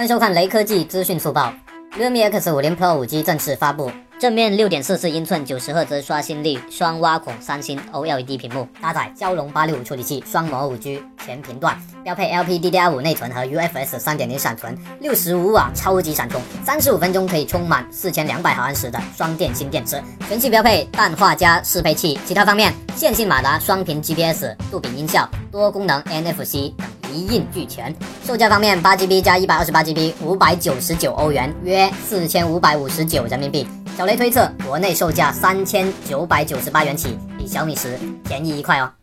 欢迎收看雷科技资讯速报。realme X 五零 Pro 五 G 正式发布，正面六点四四英寸九十赫兹刷新率双挖孔三星 OLED 屏幕，搭载骁龙八六五处理器，双模五 G 全频段，标配 LPDDR 五内存和 UFS 三点零闪存，六十五瓦超级闪充，三十五分钟可以充满四千两百毫安时的双电芯电池，全系标配氮化镓适配器。其他方面，线性马达、双频 GPS、杜比音效、多功能 NFC 等。一应俱全。售价方面，八 GB 加一百二十八 GB，五百九十九欧元，约四千五百五十九人民币。小雷推测，国内售价三千九百九十八元起，比小米十便宜一块哦。